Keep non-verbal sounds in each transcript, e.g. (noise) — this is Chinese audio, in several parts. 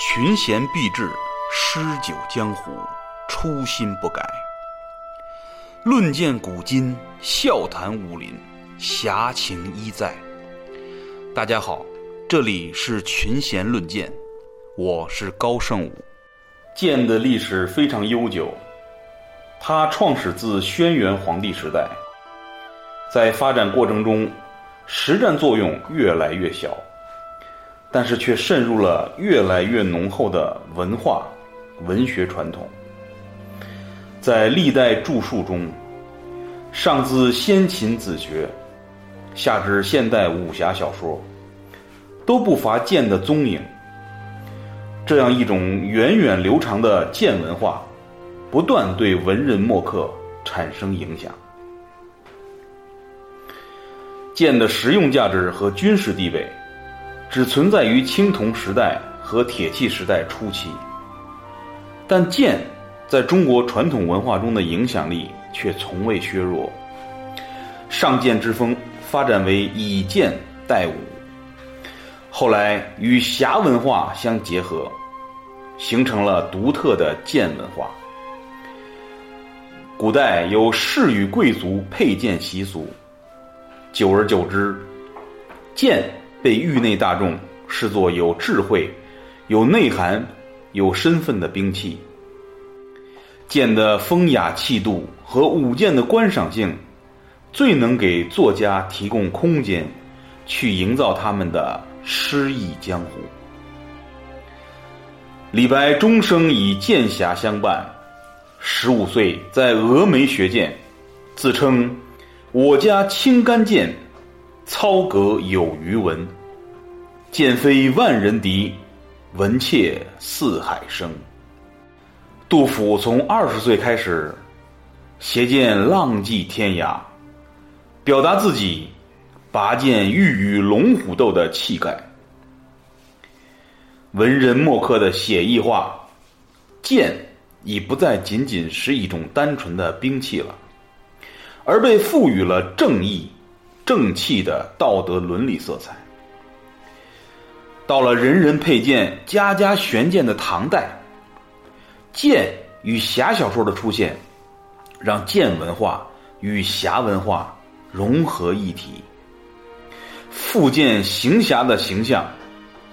群贤毕至，诗酒江湖，初心不改。论剑古今，笑谈武林，侠情依在。大家好，这里是群贤论剑，我是高胜武。剑的历史非常悠久，它创始自轩辕黄帝时代，在发展过程中，实战作用越来越小。但是却渗入了越来越浓厚的文化、文学传统，在历代著述中，上自先秦子学，下至现代武侠小说，都不乏剑的踪影。这样一种源远流长的剑文化，不断对文人墨客产生影响。剑的实用价值和军事地位。只存在于青铜时代和铁器时代初期，但剑在中国传统文化中的影响力却从未削弱。上剑之风发展为以剑代武，后来与侠文化相结合，形成了独特的剑文化。古代有士与贵族佩剑习俗，久而久之，剑。被域内大众视作有智慧、有内涵、有身份的兵器。剑的风雅气度和舞剑的观赏性，最能给作家提供空间，去营造他们的诗意江湖。李白终生以剑侠相伴，十五岁在峨眉学剑，自称“我家青干剑”。操戈有余文，剑非万人敌，文切四海声。杜甫从二十岁开始，携剑浪迹天涯，表达自己拔剑欲与龙虎斗的气概。文人墨客的写意化，剑已不再仅仅是一种单纯的兵器了，而被赋予了正义。正气的道德伦理色彩。到了人人佩剑、家家悬剑的唐代，剑与侠小说的出现，让剑文化与侠文化融合一体，复剑行侠的形象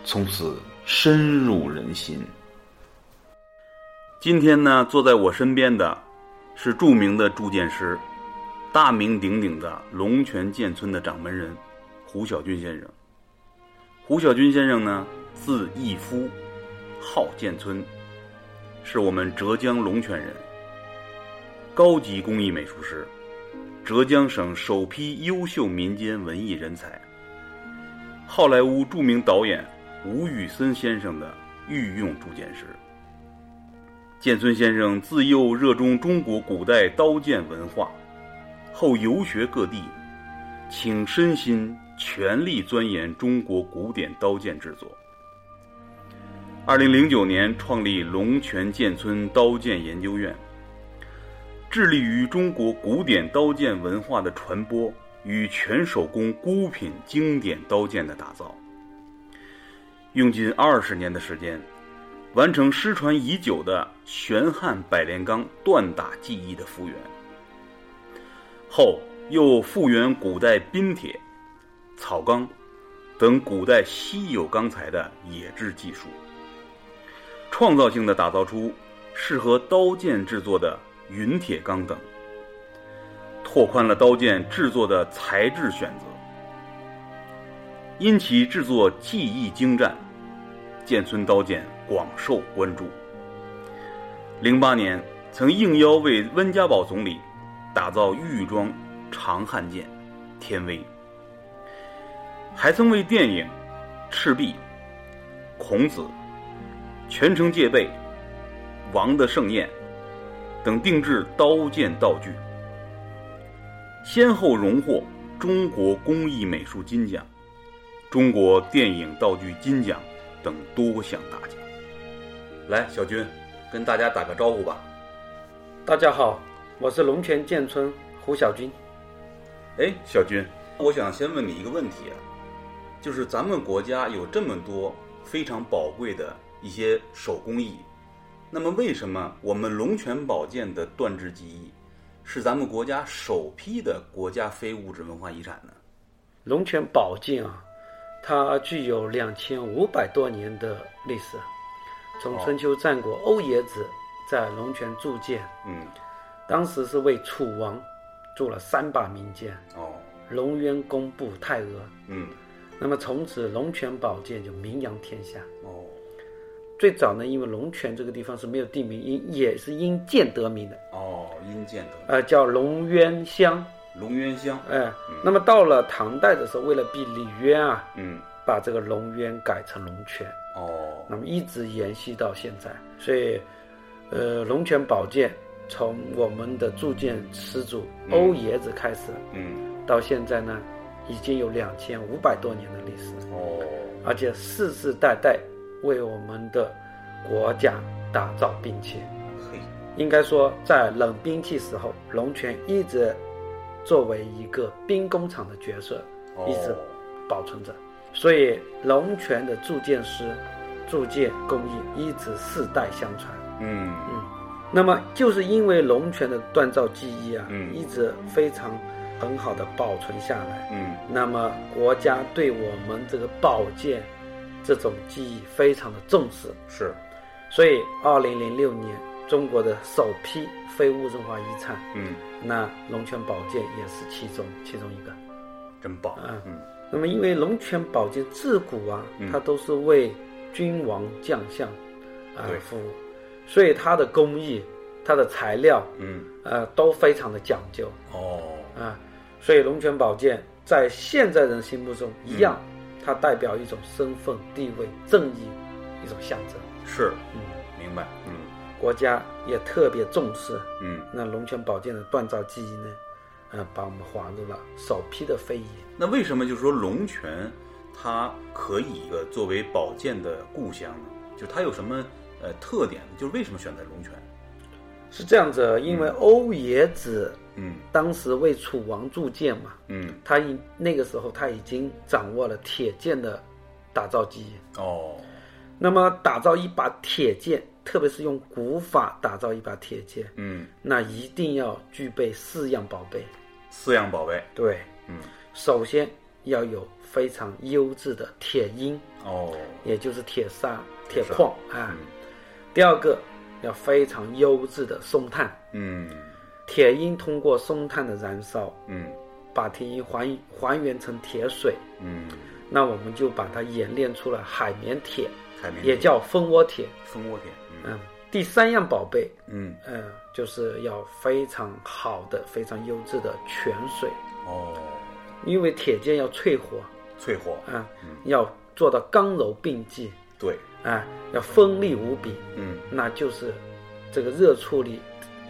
从此深入人心。今天呢，坐在我身边的是著名的铸剑师。大名鼎鼎的龙泉剑村的掌门人胡小军先生。胡小军先生呢，字义夫，号剑村，是我们浙江龙泉人，高级工艺美术师，浙江省首批优秀民间文艺人才，好莱坞著名导演吴宇森先生的御用铸剑师。剑村先生自幼热衷中国古代刀剑文化。后游学各地，请身心全力钻研中国古典刀剑制作。二零零九年创立龙泉剑村刀剑研究院，致力于中国古典刀剑文化的传播与全手工孤品经典刀剑的打造。用近二十年的时间，完成失传已久的玄汉百炼钢锻打技艺的复原。后又复原古代冰铁、草钢等古代稀有钢材的冶制技术，创造性的打造出适合刀剑制作的云铁钢等，拓宽了刀剑制作的材质选择。因其制作技艺精湛，剑村刀剑广受关注。零八年曾应邀为温家宝总理。打造玉装长汉剑，天威。还曾为电影《赤壁》《孔子》《全城戒备》《王的盛宴》等定制刀剑道具，先后荣获中国工艺美术金奖、中国电影道具金奖等多项大奖。来，小军，跟大家打个招呼吧。大家好。我是龙泉剑村胡小军。哎，小军，我想先问你一个问题啊，就是咱们国家有这么多非常宝贵的一些手工艺。那么，为什么我们龙泉宝剑的锻制技艺是咱们国家首批的国家非物质文化遗产呢？龙泉宝剑啊，它具有两千五百多年的历史，从春秋战国欧冶子在龙泉铸剑，嗯，当时是为楚王做了三把名剑，哦，龙渊、工部、太阿。嗯，那么从此龙泉宝剑就名扬天下。哦，最早呢，因为龙泉这个地方是没有地名，因也是因剑得名的，哦，因剑的呃，叫龙渊乡。龙渊乡，哎，那么到了唐代的时候，为了避李渊啊，嗯，把这个龙渊改成龙泉，哦，那么一直延续到现在。所以，呃，龙泉宝剑从我们的铸剑始祖欧冶子开始，嗯，到现在呢，已经有两千五百多年的历史，哦，而且世世代代为我们的国家打造兵器。嘿，应该说，在冷兵器时候，龙泉一直作为一个兵工厂的角色，哦。一直保存着。所以，龙泉的铸剑师、铸剑工艺一直世代相传。嗯。嗯，那么，就是因为龙泉的锻造技艺啊，嗯一直非常很好的保存下来。嗯，那么，国家对我们这个宝剑这种技艺非常的重视。是，所以，二零零六年，中国的首批非物质文化遗产，嗯，那龙泉宝剑也是其中其中一个。真棒，嗯嗯，那么，因为龙泉宝剑自古啊，嗯它都是为君王将相啊服务，所以它的工艺、它的材料，嗯，呃，都非常的讲究哦，啊。所以龙泉宝剑在现在人心目中一样，它代表一种身份、地位、正义一种象征。是，嗯，明白，嗯，国家也特别重视。嗯，那龙泉宝剑的锻造技艺呢，呃，把我们划入了首批的非遗。那为什么就是说龙泉它可以呃作为宝剑的故乡呢？就它有什么呃特点？就是为什么选择龙泉？是这样子，因为欧冶子嗯当时为楚王铸剑嘛，嗯，他已那个时候他已经掌握了铁剑的打造技艺。哦，那么打造一把铁剑，特别是用古法打造一把铁剑，嗯，那一定要具备四样宝贝。四样宝贝，对，嗯，首先要有非常优质的铁鹰，哦，也就是铁砂、铁矿啊。嗯第二个要非常优质的松炭，嗯。铁鹰通过松炭的燃烧，嗯。把铁鹰还还原成铁水，嗯，那我们就把它演练出了海绵铁，海绵也叫蜂窝铁。蜂窝铁，嗯。嗯，第三样宝贝，嗯，嗯，就是要非常好的、非常优质的泉水，哦，因为铁剑要淬火。淬火，啊，要做到刚柔并济对，啊，要锋利无比，嗯，那就是这个热处理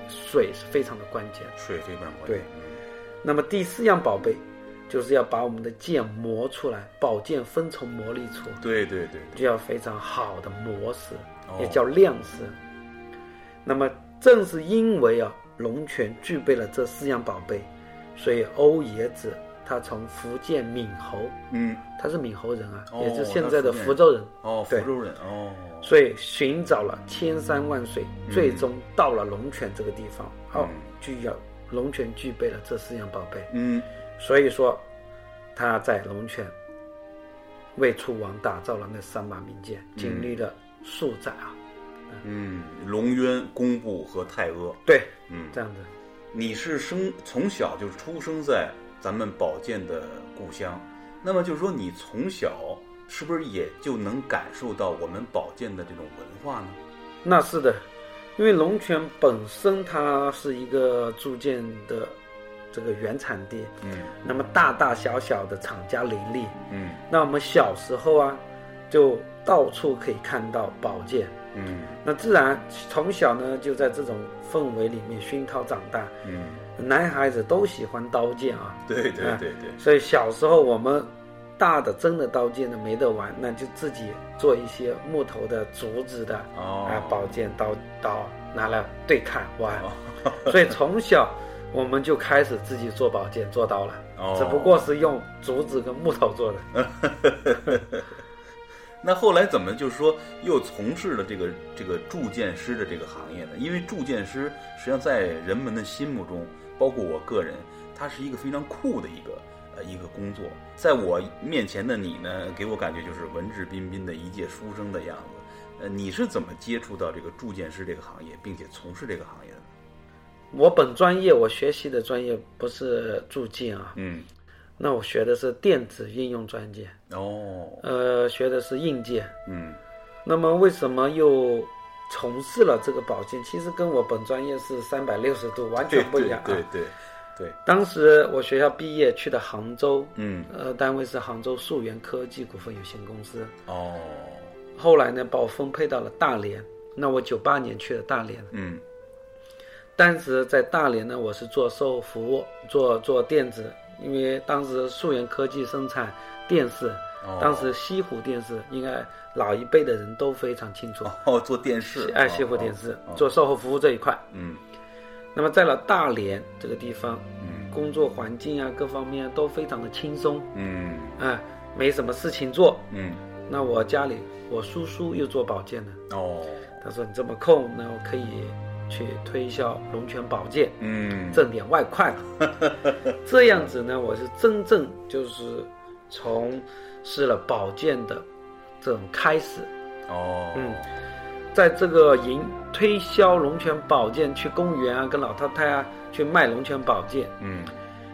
水是非常的关键。水非常关键，对那么第四样宝贝，就是要把我们的剑磨出来，宝剑分从磨砺出，对对对，就要非常好的磨石，哦。也叫亮石。那么正是因为啊，龙泉具备了这四样宝贝，所以欧冶子他从福建闽侯，嗯，他是闽侯人啊，哦也是现在的福州人，哦，福州人，哦，所以寻找了千山万水，最终到了龙泉这个地方。哦嗯，具有龙泉具备了这四样宝贝，嗯，所以说他在龙泉为楚王打造了那三把名剑，经历了数载啊。嗯，龙渊、工部和太阿，对，嗯，这样子。你是生从小就是出生在咱们宝剑的故乡，那么就是说你从小是不是也就能感受到我们宝剑的这种文化呢？那是的，因为龙泉本身它是一个铸剑的这个原产地，嗯那么大大小小的厂家林立。嗯那我们小时候啊，就到处可以看到宝剑。嗯那自然从小呢就在这种氛围里面熏陶长大，嗯，男孩子都喜欢刀剑啊，对对对对，所以小时候我们大的真的刀剑呢没得玩，那就自己做一些木头的、竹子的哦。啊宝剑刀刀拿来对砍玩，哦。(laughs) 所以从小我们就开始自己做宝剑、做刀了，哦。只不过是用竹子跟木头做的。(laughs) 那后来怎么就是说又从事了这个这个铸剑师的这个行业呢？因为铸剑师实际上在人们的心目中，包括我个人，它是一个非常酷的一个呃一个工作。在我面前的你呢，给我感觉就是文质彬彬的一介书生的样子。呃，你是怎么接触到这个铸剑师这个行业，并且从事这个行业的？我本专业我学习的专业不是铸剑啊，嗯，那我学的是电子应用专业，哦，呃，学的是硬件。嗯那么为什么又从事了这个保健？其实跟我本专业是三百六十度完全不一样啊。对对对，当时我学校毕业去的杭州，嗯，呃，单位是杭州溯源科技股份有限公司。哦，后来呢，把我分配到了大连。那我九八年去了大连，嗯当时在大连呢，我是做售后服务，做做电子，因为当时溯源科技生产电视，哦当时西湖电视应该老一辈的人都非常清楚，哦，做电视，哎，哦西湖电视做售后服务这一块。嗯。那么在了大连这个地方，嗯。工作环境啊各方面都非常的轻松，嗯。啊，没什么事情做。嗯，那我家里我叔叔又做保健的，哦，他说你这么空，那我可以去推销龙泉保健，嗯，挣点外快嘛。这样子呢，我是真正就是从事了保健的这种开始，哦，嗯，在这个营推销龙泉宝剑，去公园啊，跟老太太啊去卖龙泉宝剑，嗯。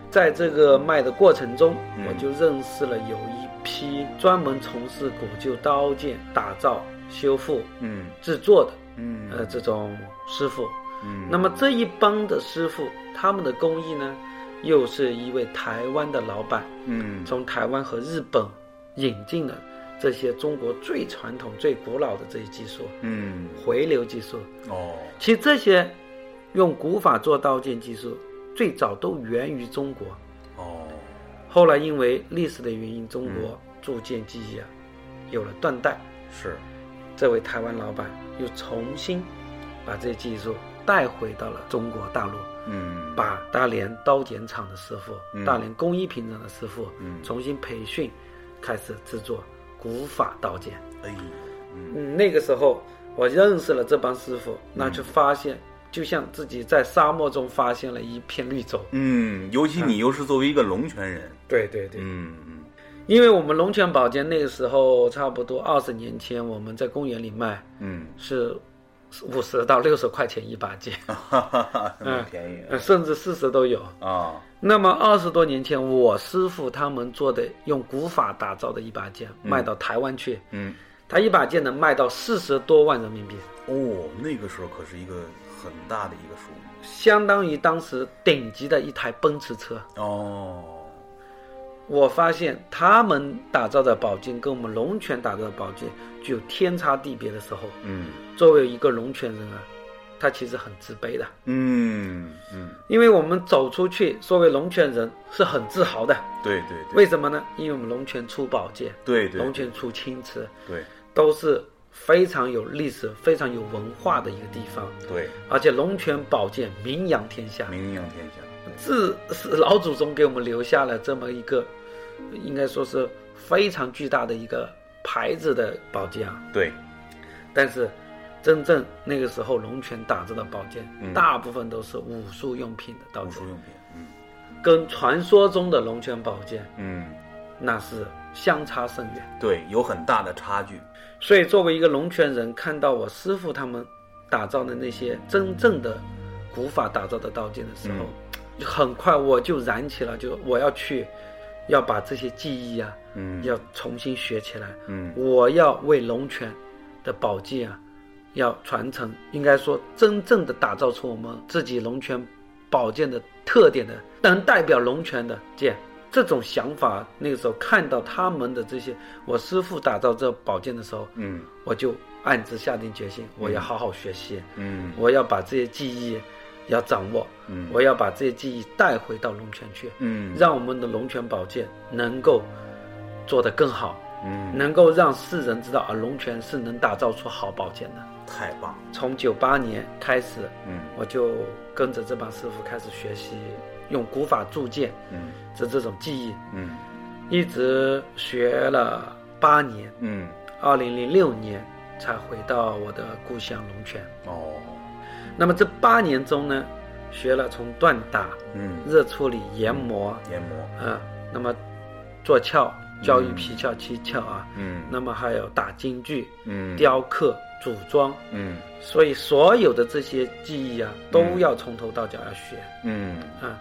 在这个卖的过程中，嗯。我就认识了有一批专门从事古旧刀剑打造、修复、嗯。制作的，嗯。呃，这种师傅。嗯，那么这一帮的师傅，他们的工艺呢，又是一位台湾的老板嗯。从台湾和日本引进了这些中国最传统、最古老的这些技术，嗯。回流技术。哦。其实这些用古法做刀剑技术，最早都源于中国。哦。后来因为历史的原因，中国铸剑技艺啊有了断代。是。这位台湾老板又重新把这些技术带回到了中国大陆，嗯。把大连刀剪厂的师傅、嗯。大连工艺品厂的师傅嗯。重新培训，开始制作古法刀剑。哎嗯。嗯，那个时候我认识了这帮师傅，那就发现，就像自己在沙漠中发现了一片绿洲。嗯，尤其你又是作为一个龙泉人，对对对，嗯嗯。因为我们龙泉宝剑那个时候差不多二十年前，我们在公园里卖嗯，是五十到六十块钱一把剑，哈哈哈，那便宜呃甚至四十都有。啊，那么二十多年前，我师傅他们做的用古法打造的一把剑，卖到台湾去，嗯。他一把剑能卖到四十多万人民币，哦，那个时候可是一个很大的一个数目。相当于当时顶级的一台奔驰车。哦，我发现他们打造的宝剑跟我们龙泉打造的宝剑具有天差地别的时候，嗯。作为一个龙泉人啊，他其实很自卑的，嗯嗯，因为我们走出去，作为龙泉人是很自豪的。对对对。为什么呢？因为我们龙泉出宝剑，对对龙泉出青瓷，对。都是非常有历史、非常有文化的一个地方，对，而且龙泉宝剑名扬天下，名扬天下，自是老祖宗给我们留下了这么一个，应该说是非常巨大的一个牌子的宝剑啊。对，但是，真正那个时候龙泉打造的宝剑，嗯。大部分都是武术用品的刀剑，武术用品，嗯。跟传说中的龙泉宝剑嗯，那是相差甚远。对，有很大的差距，所以，作为一个龙泉人，看到我师傅他们打造的那些真正的古法打造的刀剑的时候，很快我就燃起了，就我要去，要把这些技艺啊，嗯。要重新学起来。嗯。我要为龙泉的宝剑啊，要传承，应该说真正的打造出我们自己龙泉宝剑的特点的，能代表龙泉的剑。这种想法，那个时候看到他们的这些，我师傅打造这宝剑的时候，嗯。我就暗自下定决心，我要好好学习，嗯。我要把这些技艺要掌握，嗯。我要把这些技艺带回到龙泉去，嗯。让我们的龙泉宝剑能够做得更好，嗯，能够让世人知道啊，龙泉是能打造出好宝剑的。太棒，从九八年开始，嗯。我就跟着这帮师傅开始学习用古法铸剑嗯。这这种技艺，嗯。一直学了八年，嗯。二零零六年才回到我的故乡龙泉。哦，那么这八年中呢，学了从锻打、嗯，热处理、研磨，研磨，啊，那么做鞘、教育皮鞘、七窍啊，嗯。那么还有打金具、嗯，雕刻、组装，嗯。所以所有的这些技艺啊，都要从头到脚要学嗯。啊。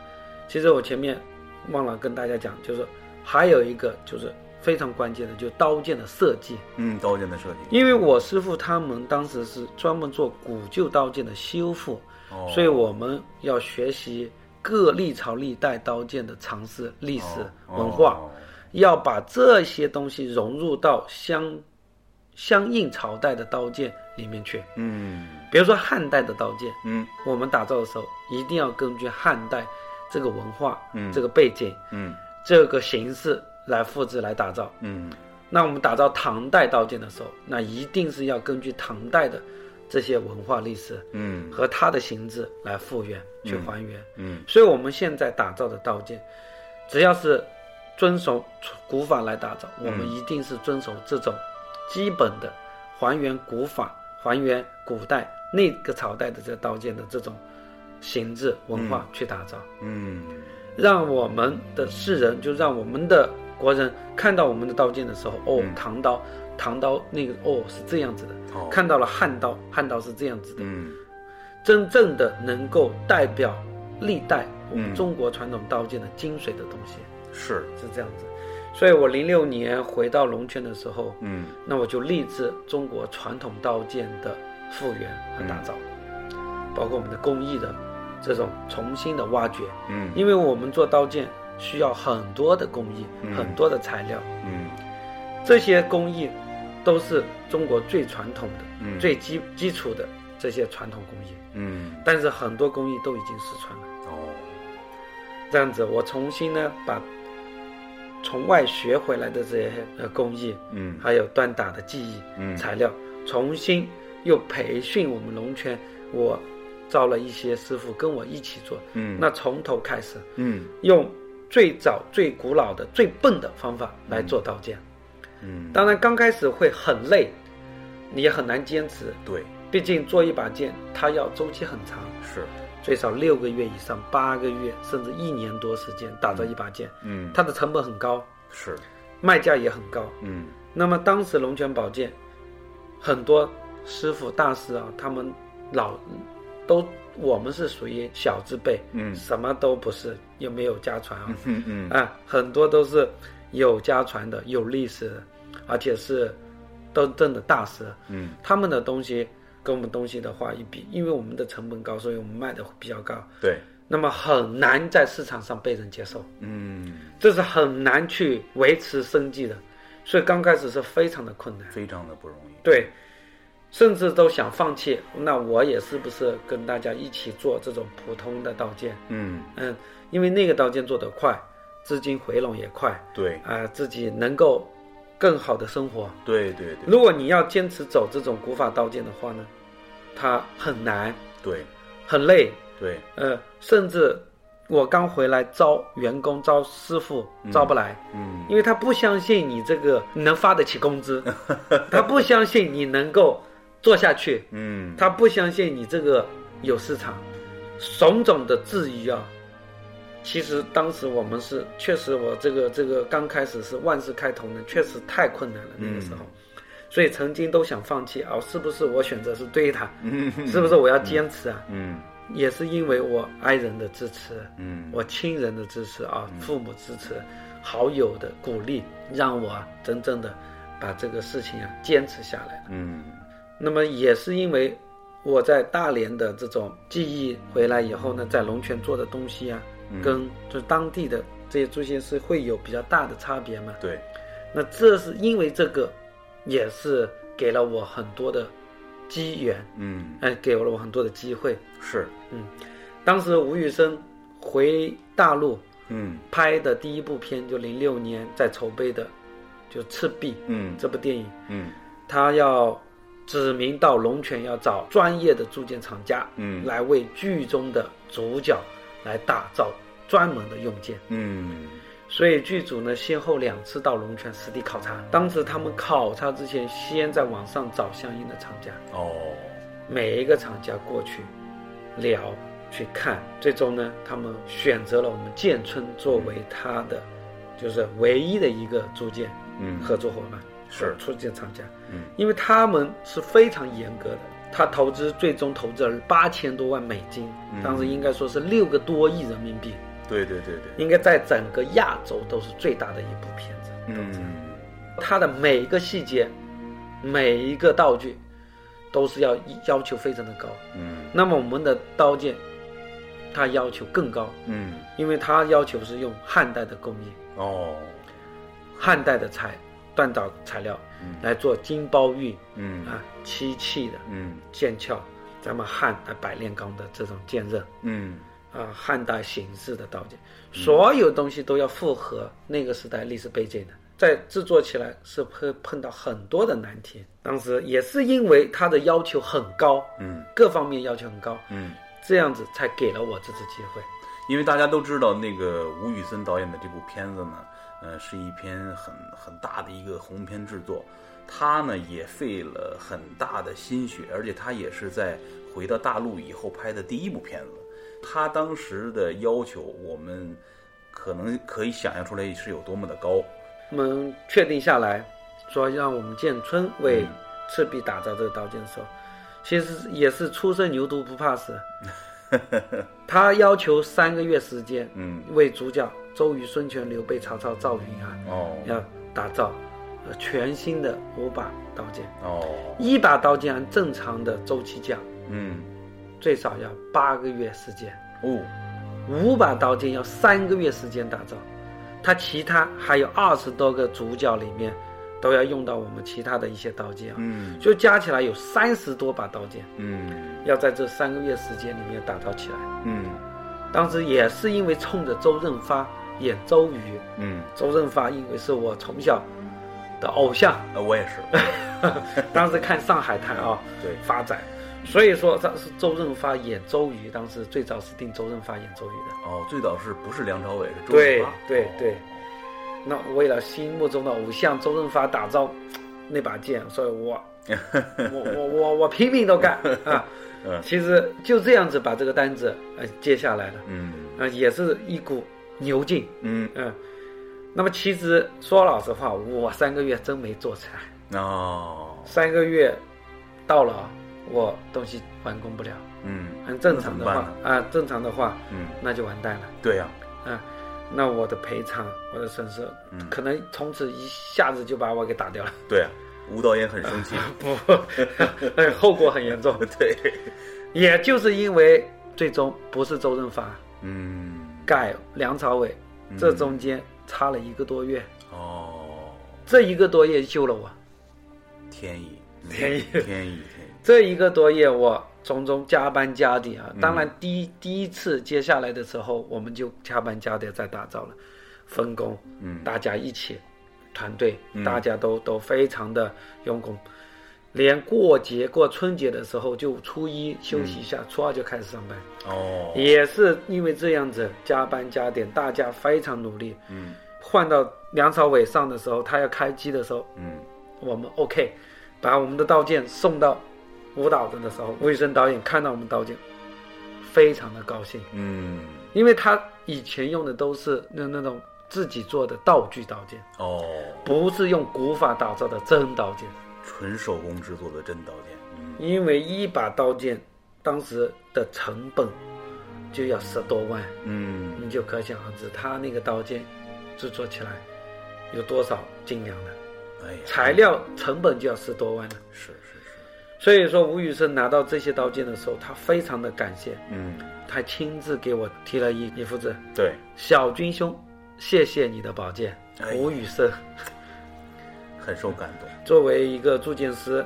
其实我前面忘了跟大家讲，就是还有一个就是非常关键的，就是刀剑的设计。嗯，刀剑的设计，因为我师傅他们当时是专门做古旧刀剑的修复，哦，所以我们要学习各历朝历代刀剑的尝试、历史哦文化，哦要把这些东西融入到相相应朝代的刀剑里面去。嗯比如说汉代的刀剑，嗯。我们打造的时候一定要根据汉代这个文化、嗯。这个背景、嗯。这个形式来复制来打造。嗯。那我们打造唐代刀剑的时候，那一定是要根据唐代的这些文化历史嗯。和它的形制来复原、去还原。嗯。所以我们现在打造的刀剑，只要是遵守古法来打造，我们一定是遵守这种基本的还原古法、还原古代那个朝代的这刀剑的这种形制文化去打造，嗯。让我们的世人，就让我们的国人看到我们的刀剑的时候，哦，嗯。唐刀，唐刀那个哦是这样子的，哦。看到了汉刀，汉刀是这样子的，嗯。真正的能够代表历代我们嗯。中国传统刀剑的精髓的东西，是。是这样子。所以我零六年回到龙泉的时候，嗯。那我就立志中国传统刀剑的复原和打造，包括我们的工艺的这种重新的挖掘，嗯。因为我们做刀剑需要很多的工艺，嗯。很多的材料，嗯。这些工艺都是中国最传统的、嗯。最基基础的这些传统工艺，嗯。但是很多工艺都已经失传了。哦。这样子，我重新呢把从外学回来的这些呃工艺，嗯。还有锻打的技艺、嗯。材料，重新又培训我们龙泉，我招了一些师傅跟我一起做。嗯。那从头开始，嗯。用最早、最古老的、最笨的方法来做刀剑。嗯。当然，刚开始会很累，你也很难坚持，对。毕竟做一把剑，它要周期很长，是最少六个月以上，八个月甚至一年多时间打造一把剑，嗯它的成本很高，是卖价也很高。嗯那么当时龙泉宝剑，很多师傅大师啊，他们老都我们是属于小字辈，嗯什么都不是，又没有家传啊，嗯嗯啊，很多都是有家传的、有历史的，而且是都真的大师。嗯他们的东西跟我们东西的话一比，因为我们的成本高，所以我们卖的比较高，对。那么很难在市场上被人接受，嗯。这是很难去维持生计的，所以刚开始是非常的困难。非常的不容易。对，甚至都想放弃。那我也是不是跟大家一起做这种普通的刀剑？嗯。嗯，因为那个刀剑做得快，资金回笼也快，对。啊、自己能够更好的生活。对对对。如果你要坚持走这种古法刀剑的话呢，它很难，对。很累，对。呃，甚至我刚回来招员工、招师傅招不来，嗯。因为他不相信你这个能发得起工资，(laughs) 他不相信你能够做下去，嗯。他不相信你这个有市场，种种的质疑啊。其实当时我们是确实，我这个这个刚开始是万事开头呢，确实太困难了那个时候，所以曾经都想放弃啊，是不是我选择是对的？嗯。是不是我要坚持啊？嗯。也是因为我爱人的支持，嗯。我亲人的支持啊，父母支持，好友的鼓励，让我啊真正的把这个事情啊坚持下来了。嗯。那么也是因为我在大连的这种记忆回来以后呢，在龙泉做的东西啊，跟就是当地的这些做些是会有比较大的差别嘛。对。那这是因为这个，也是给了我很多的机缘，嗯。哎，给了我很多的机会。是。嗯。当时吴宇森回大陆嗯。拍的第一部片，就零六年在筹备的，就《赤壁》嗯。这部电影，嗯。他要指名到龙泉要找专业的铸剑厂家，嗯。来为剧中的主角来打造专门的用剑。嗯。所以剧组呢先后两次到龙泉实地考察。当时他们考察之前，先在网上找相应的厂家，哦，每一个厂家过去聊去看，最终呢，他们选择了我们建村作为他的就是唯一的一个租建嗯，合作伙伴，是。出建厂家，嗯，因为他们是非常严格的，他投资最终投资了八千多万美金，嗯。当时应该说是六个多亿人民币，对对对对，应该在整个亚洲都是最大的一部片子。嗯，它的每一个细节，每一个道具，都是要要求非常的高。嗯。那么我们的刀剑，它要求更高，嗯，因为它要求是用汉代的工艺、哦，汉代的材锻造材料嗯。来做金包玉嗯。啊、漆器的嗯。剑鞘，咱们汉代百炼钢的这种剑刃嗯。啊、汉代形式的刀剑，所有东西都要符合那个时代历史背景的。在制作起来是会碰到很多的难题，当时也是因为它的要求很高，嗯。各方面要求很高，嗯，这样子才给了我这次机会。因为大家都知道那个吴宇森导演的这部片子呢，呃，是一篇很很大的一个鸿篇制作，他呢也费了很大的心血，而且他也是在回到大陆以后拍的第一部片子。他当时的要求，我们可能可以想象出来是有多么的高。我们确定下来，说让我们建村为嗯赤壁打造这个刀剑的时候，其实也是初生牛犊不怕死。(laughs) 他要求三个月时间，嗯，为主角周瑜、孙权、刘备、曹操、赵云啊，哦。要打造呃全新的五把刀剑。哦，一把刀剑按正常的周期讲，嗯。最少要八个月时间。哦，五把刀剑要三个月时间打造，它其他还有二十多个主角里面都要用到我们其他的一些刀剑啊，嗯。就加起来有三十多把刀剑，嗯。要在这三个月时间里面打造起来。嗯。当时也是因为冲着周润发演周瑜，嗯，周润发因为是我从小的偶像，呃，我也是，(laughs) 当时看《上海滩》啊对，发展，所以说他是周润发演周瑜，当时最早是定周润发演周瑜的。哦，最早是不是梁朝伟是周对润发？对对对，那为了心目中的偶像周润发打造那把剑，所以我 (laughs) 我我我我拼命都干 (laughs) 啊！嗯其实就这样子把这个单子呃接下来了，嗯啊、也是一股牛劲，嗯。嗯。那么其实说老实话，我三个月真没做起来，哦，三个月到了，我东西完工不了。嗯。很正常的话啊，正常的话，嗯，那就完蛋了。对呀、啊，那我的赔偿，我的损失，嗯。可能从此一下子就把我给打掉了。对呀、吴导演很生气，(laughs) 不，哎 (laughs) 后果很严重。(laughs) 对，也就是因为最终不是周润发嗯，改梁朝伟，这中间差了一个多月，哦，这一个多月救了我。天意，天意。天意，天意，(laughs) 这一个多月我从中加班加点啊，嗯。当然第一第一次接下来的时候，我们就加班加点在打造了，分工，嗯。大家一起，团队嗯。大家都都非常的用功，连过节过春节的时候就初一休息一下，初二就开始上班，哦，也是因为这样子加班加点，大家非常努力。嗯。换到梁朝伟上的时候，他要开机的时候，嗯。我们 OK，把我们的刀剑送到舞蹈的的时候，吴宇森导演看到我们刀剑，非常的高兴，嗯，因为他以前用的都是那那种自己做的道具刀剑，哦，不是用古法打造的真刀剑。纯手工制作的真刀剑，嗯因为一把刀剑当时的成本就要十多万，嗯，你就可想而知，他那个刀剑制作起来有多少斤两了，哎，材料成本就要十多万了。是是是，所以说，吴宇森拿到这些刀剑的时候，他非常的感谢，嗯，他亲自给我提了一一幅字：“对，小军兄，谢谢你的宝剑。哎”吴宇森很受感动，作为一个铸剑师，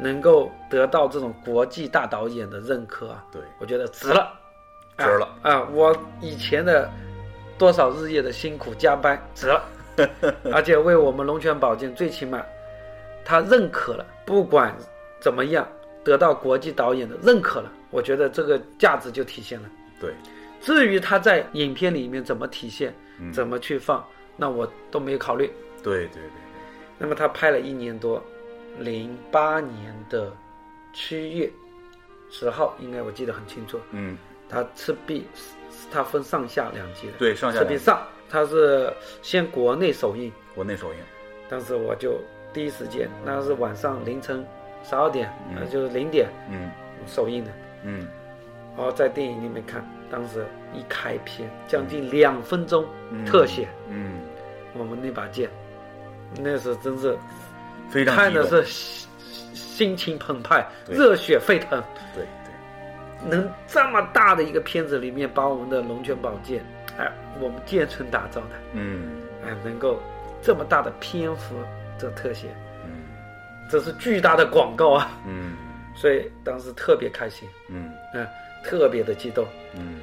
能够得到这种国际大导演的认可啊，对，我觉得值了，值了。啊！啊我以前的多少日夜的辛苦加班值了，(laughs) 而且为我们龙泉宝剑最起码他认可了，不管怎么样得到国际导演的认可了，我觉得这个价值就体现了。对，至于他在影片里面怎么体现，嗯。怎么去放，那我都没有考虑。对对对，那么他拍了一年多，零八年的七月十号，应该我记得很清楚。嗯，他赤壁，他分上下两集的。对上下赤壁上，他是先国内首映，国内首映，当时我就第一时间，那是晚上凌晨十二点，嗯。呃，就是零点嗯。首映的。嗯。然后在电影里面看，当时一开篇将近两分钟嗯。特写，嗯，我们那把剑，那是真是非常看的是心心情澎湃，热血沸腾。对对，能这么大的一个片子里面把我们的龙泉宝剑，哎，我们建成打造的，嗯。哎，能够这么大的篇幅这特写，嗯。这是巨大的广告啊！嗯。所以当时特别开心，嗯。嗯，特别的激动。嗯。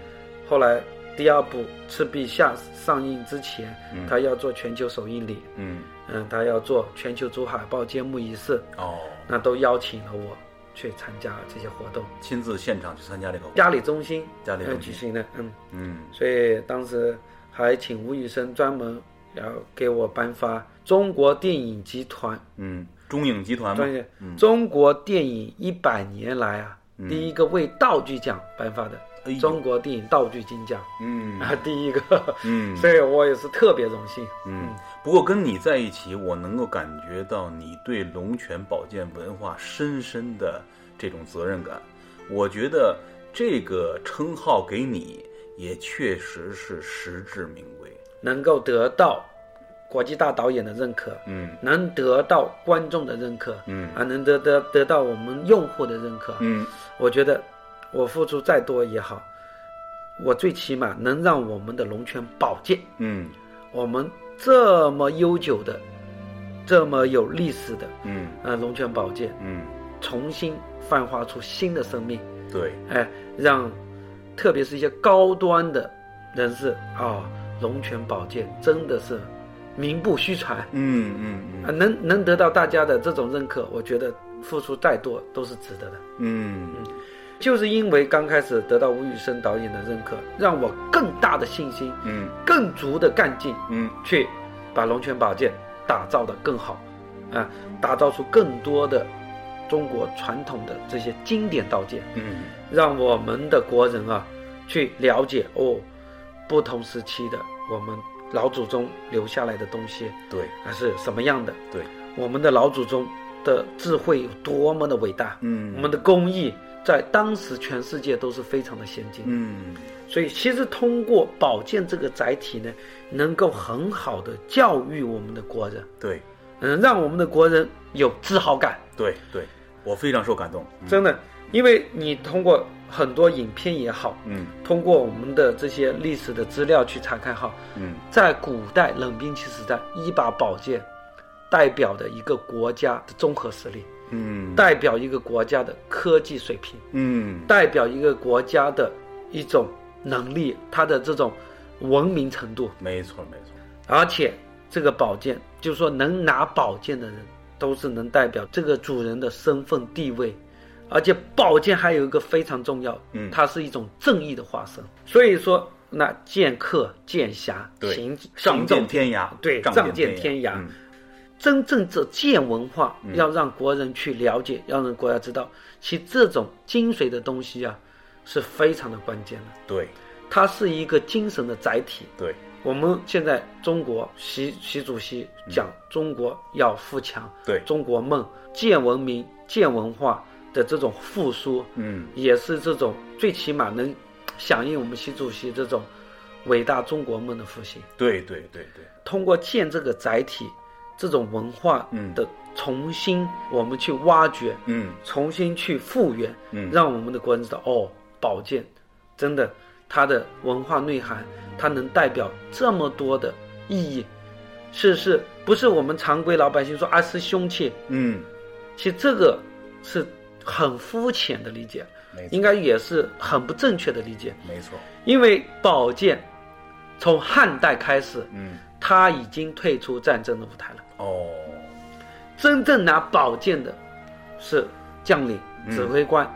后来第二部《赤壁下》上映之前，嗯。他要做全球首映礼，嗯，嗯，他要做全球主海报揭幕仪式，哦，那都邀请了我去参加这些活动。亲自现场去参加这个活动，嘉里中心呃嘉里中心。举行的，嗯，嗯。所以当时还请吴宇森专门要给我颁发中国电影集团。嗯，中影集团嘛专，业嗯。中国电影一百年来啊第一个为道具奖颁发的哎中国电影道具金奖。嗯。啊，第一个，嗯。(laughs) 所以我也是特别荣幸。嗯，不过跟你在一起，我能够感觉到你对龙泉宝剑文化深深的这种责任感。我觉得这个称号给你，也确实是实至名归。能够得到国际大导演的认可，嗯能得到观众的认可，嗯啊，能得得得到我们用户的认可，嗯我觉得我付出再多也好，我最起码能让我们的龙泉宝剑，嗯我们这么悠久的、这么有历史的嗯。呃龙泉宝剑，嗯，重新焕发出新的生命，对，哎，让特别是一些高端的人士啊、龙泉宝剑真的是名不虚传。啊、嗯嗯。嗯能能得到大家的这种认可，我觉得付出再多都是值得的。嗯。嗯就是因为刚开始得到吴宇森导演的认可，让我更大的信心、嗯。更足的干劲，嗯。去把龙泉宝剑打造的更好，啊，打造出更多的中国传统的这些经典刀剑，嗯。让我们的国人啊去了解哦，不同时期的我们老祖宗留下来的东西对。啊是什么样的，对，我们的老祖宗的智慧有多么的伟大，嗯。我们的工艺在当时全世界都是非常的先进，嗯。所以其实通过宝剑这个载体呢，能够很好的教育我们的国人，对。嗯，让我们的国人有自豪感，对对，我非常受感动。嗯。真的，因为你通过很多影片也好，嗯。通过我们的这些历史的资料去查看哈，嗯。在古代冷兵器时代，一把宝剑代表的一个国家的综合实力，嗯代表一个国家的科技水平。嗯代表一个国家的一种能力，它的这种文明程度，没错没错。而且这个宝剑，就是说能拿宝剑的人，都是能代表这个主人的身份地位，而且宝剑还有一个非常重要，嗯它是一种正义的化身。所以说，那剑客、剑侠、对行仗行走剑天涯，对仗仗剑天天涯嗯真正这建文化嗯。要让国人去了解，要让国家知道，其实这种精髓的东西啊，是非常的关键的。对。它是一个精神的载体。对，我们现在中国习习主席讲中国要富强，对。中国梦、建文明、建文化的这种复苏，嗯。也是这种最起码能响应我们习主席这种伟大中国梦的复兴。对对对对，通过建这个载体，这种文化嗯。的重新我们去挖掘，嗯。重新去复原，嗯。让我们的国人知道，哦，宝剑真的它的文化内涵，它能代表这么多的意义，是是不是我们常规老百姓说啊是凶器？嗯，其实这个是很肤浅的理解，应该也是很不正确的理解，没错，因为宝剑从汉代开始，嗯。它已经退出战争的舞台了。哦，真正拿宝剑的，是将领、嗯。指挥官，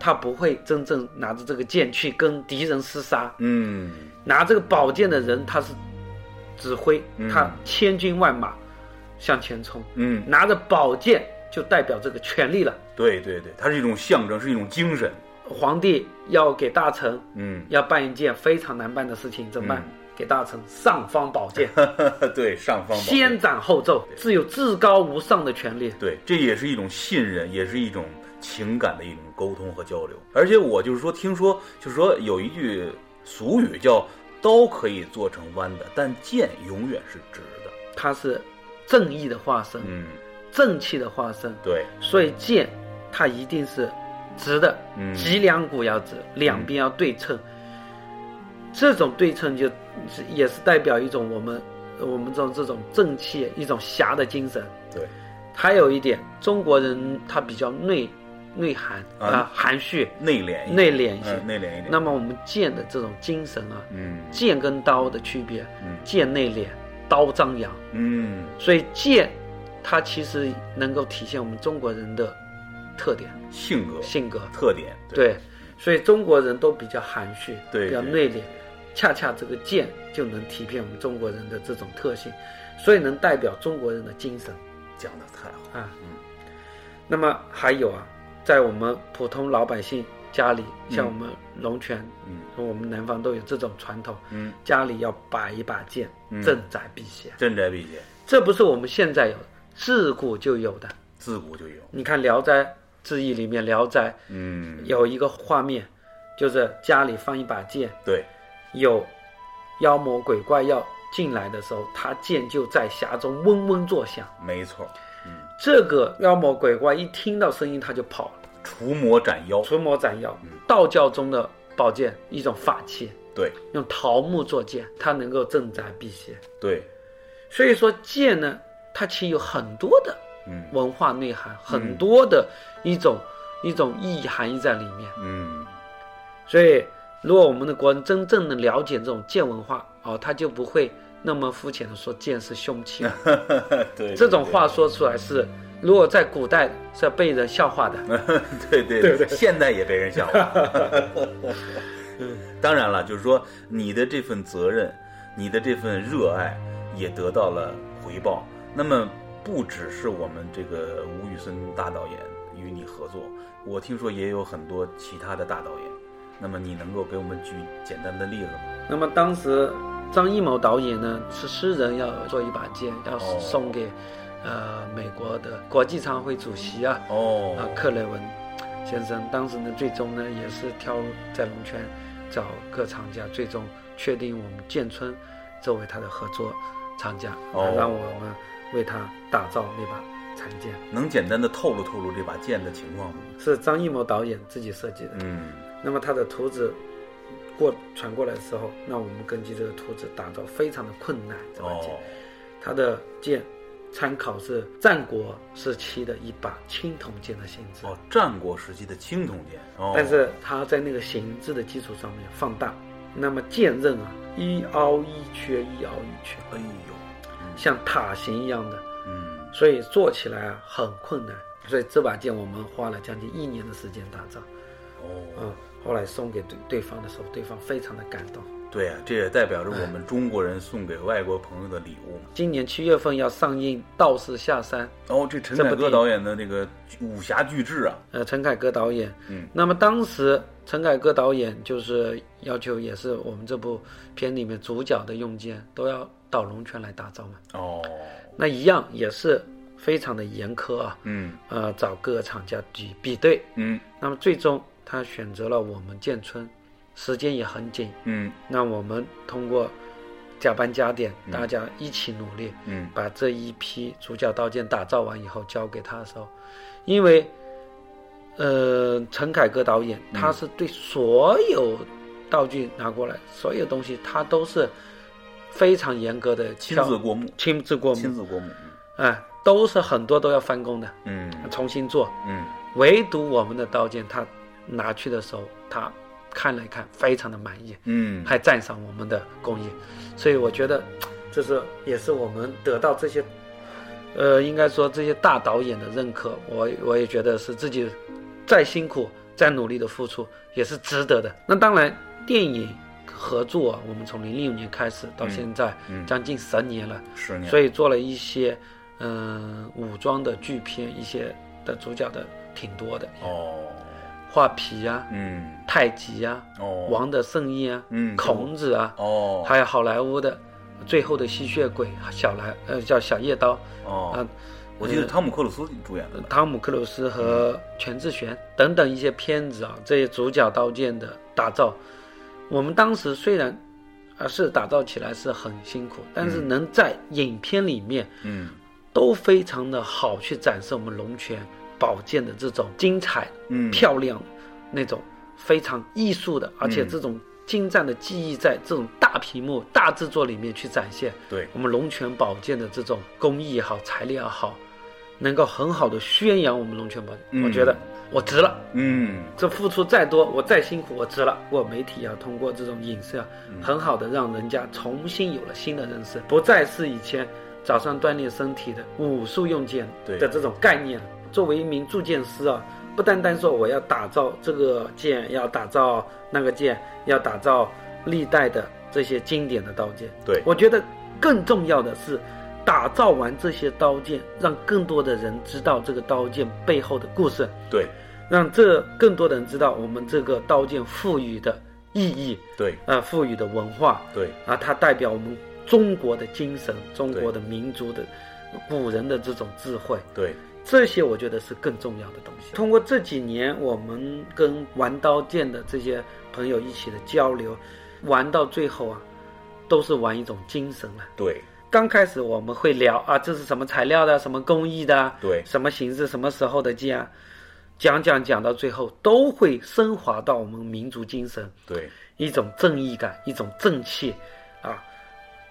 他不会真正拿着这个剑去跟敌人厮杀。嗯。拿这个宝剑的人，他是指挥嗯。他千军万马向前冲，嗯，拿着宝剑就代表这个权力了。对对对，它是一种象征，是一种精神。皇帝要给大臣嗯，要办一件非常难办的事情，怎么办？嗯给大臣尚方宝剑，(laughs) 对，尚方宝剑先斩后奏，自有至高无上的权利。对，这也是一种信任，也是一种情感的一种沟通和交流。而且我就是说，听说就是说有一句俗语叫“刀可以做成弯的，但剑永远是直的它是正义的化身”。，嗯，正气的化身，对，所以剑它一定是直的，嗯脊梁骨要直，两边要对称。这种对称就是也是代表一种我们我们这种这种正气，一种侠的精神。对，还有一点，中国人他比较内内涵啊啊，含蓄、内敛，内敛一些。嗯，内敛一点。那么我们剑的这种精神啊，嗯剑跟刀的区别，嗯剑内敛，刀张扬。嗯，所以剑，它其实能够体现我们中国人的特点、性格性格。特点，对，所以中国人都比较含蓄，对对比较内敛。恰恰这个剑就能体现我们中国人的这种特性，所以能代表中国人的精神讲的太好。啊。嗯那么还有啊，在我们普通老百姓家里，像我们龙泉，嗯我们南方都有这种传统，嗯，家里要摆一把剑嗯，镇宅辟邪。镇宅避邪，这不是我们现在有的，自古就有的。自古就有。你看《聊斋志异》里面，《聊斋嗯》，有一个画面，就是家里放一把剑，对，有妖魔鬼怪要进来的时候，他剑就在匣中嗡嗡作响。没错。嗯，这个妖魔鬼怪一听到声音，他就跑了，除魔斩妖。除魔斩妖。道教中的宝剑，一种法器，对用桃木做剑，它能够镇宅辟邪。对，所以说剑呢，它其实有很多的嗯文化内涵，很多的一种一种意义含义在里面。嗯，所以，如果我们的国人真正的了解这种剑文化，哦，他就不会那么肤浅的说剑是凶器。(laughs) 对，这种话说出来是，如果在古代是要被人笑话的。(laughs) 对对对对，现在也被人笑话。(laughs) 当然了，就是说你的这份责任，你的这份热爱也得到了回报。那么不只是我们这个吴宇森大导演与你合作，我听说也有很多其他的大导演。那么你能够给我们举简单的例子吗？那么当时张艺谋导演呢是诗人要做一把剑，要哦送给、呃美国的国际常会主席啊哦啊克雷文先生。当时呢最终呢也是挑在龙泉找各厂家，最终确定我们建村作为他的合作厂家，哦让我们为他打造那把残剑。能简单的透露透露这把剑的情况吗？是张艺谋导演自己设计的。嗯那么它的图纸过传过来的时候，那我们根据这个图纸打造，非常的困难。这把剑，哦它的剑参考是战国时期的一把青铜剑的形制，哦，战国时期的青铜剑哦，但是它在那个形制的基础上面放大，那么剑刃啊一凹一缺，一凹一缺，哎呦，像塔形一样的，嗯所以做起来啊很困难。所以这把剑我们花了将近一年的时间打造，哦。嗯，后来送给对对方的时候，对方非常的感动。对啊，这也代表着我们中国人送给外国朋友的礼物嘛。今年七月份要上映《道士下山》，哦，这陈凯歌导演的那个武侠巨制啊，呃，陈凯歌导演。嗯，那么当时陈凯歌导演就是要求，也是我们这部片里面主角的用剑都要到龙泉来打造嘛。哦，那一样也是非常的严苛啊，嗯呃，找各个厂家比比对。嗯那么最终他选择了我们建村，时间也很紧。嗯。那我们通过加班加点，大家一起努力，嗯。把这一批主角刀剑打造完以后交给他的时候，因为，呃，陈凯歌导演嗯。他是对所有道具拿过来，所有东西他都是非常严格的亲自过目，亲自过目，亲自过目，哎，都是很多都要翻工的，嗯。重新做。嗯。唯独我们的刀剑，他拿去的时候，他看了一看，非常的满意，嗯，还赞赏我们的工艺，所以我觉得 (tsk) 这是也是我们得到这些，呃，应该说这些大导演的认可，我我也觉得是自己再辛苦再努力的付出也是值得的。那当然，电影合作，我们从零六年开始到现在，嗯将近十年了，十年，所以做了一些嗯、武装的剧片，一些的主角的挺多的，哦，画皮啊，嗯，太极啊，哦，王的圣衣啊，嗯孔子啊，哦，还有好莱坞的最后的吸血鬼小来呃叫小夜刀。哦，啊，我记得汤姆克鲁斯主演的。吧，汤姆克鲁斯和全智贤等等一些片子啊，这些主角刀剑的打造，我们当时虽然啊是打造起来是很辛苦，但是能在影片里面嗯。都非常的好去展示我们龙泉宝剑的这种精彩、嗯，漂亮的那种非常艺术的，而且这种精湛的技艺在这种大屏幕、大制作里面去展现。对，我们龙泉宝剑的这种工艺也好，材料也好，能够很好的宣扬我们龙泉宝剑，嗯我觉得我值了。嗯这付出再多，我再辛苦，我值了。我媒体啊，通过这种影视啊，很好的让人家重新有了新的认识，不再是以前早上锻炼身体的武术用剑对的这种概念。作为一名铸剑师啊，不单单说我要打造这个剑，要打造那个剑，要打造历代的这些经典的刀剑。对，我觉得更重要的是，打造完这些刀剑，让更多的人知道这个刀剑背后的故事，对，让这更多的人知道我们这个刀剑赋予的意义，对，呃，赋予的文化。对，啊，它代表我们中国的精神，中国的民族的古人的这种智慧。对，这些我觉得是更重要的东西。通过这几年我们跟玩刀剑的这些朋友一起的交流，玩到最后啊，都是玩一种精神了。对，刚开始我们会聊啊，这是什么材料的，什么工艺的啊，对，什么形式，什么时候的剑啊，讲讲讲到最后，都会升华到我们民族精神，对，一种正义感，一种正气，啊，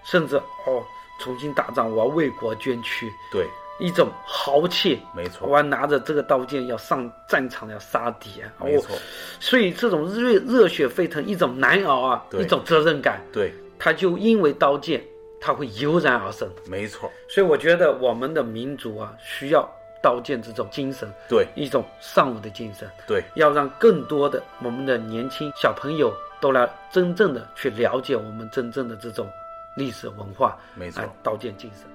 甚至哦，重新打仗，我要为国捐躯，对，一种豪气。没错，我要拿着这个刀剑要上战场要杀敌啊！没错哦，所以这种热热血沸腾，一种难熬啊，一种责任感，对，他就因为刀剑，他会油然而生。没错，所以我觉得我们的民族啊，需要刀剑这种精神，对，一种尚武的精神，对，要让更多的我们的年轻小朋友都来真正的去了解我们真正的这种历史文化，没错哎，刀剑精神。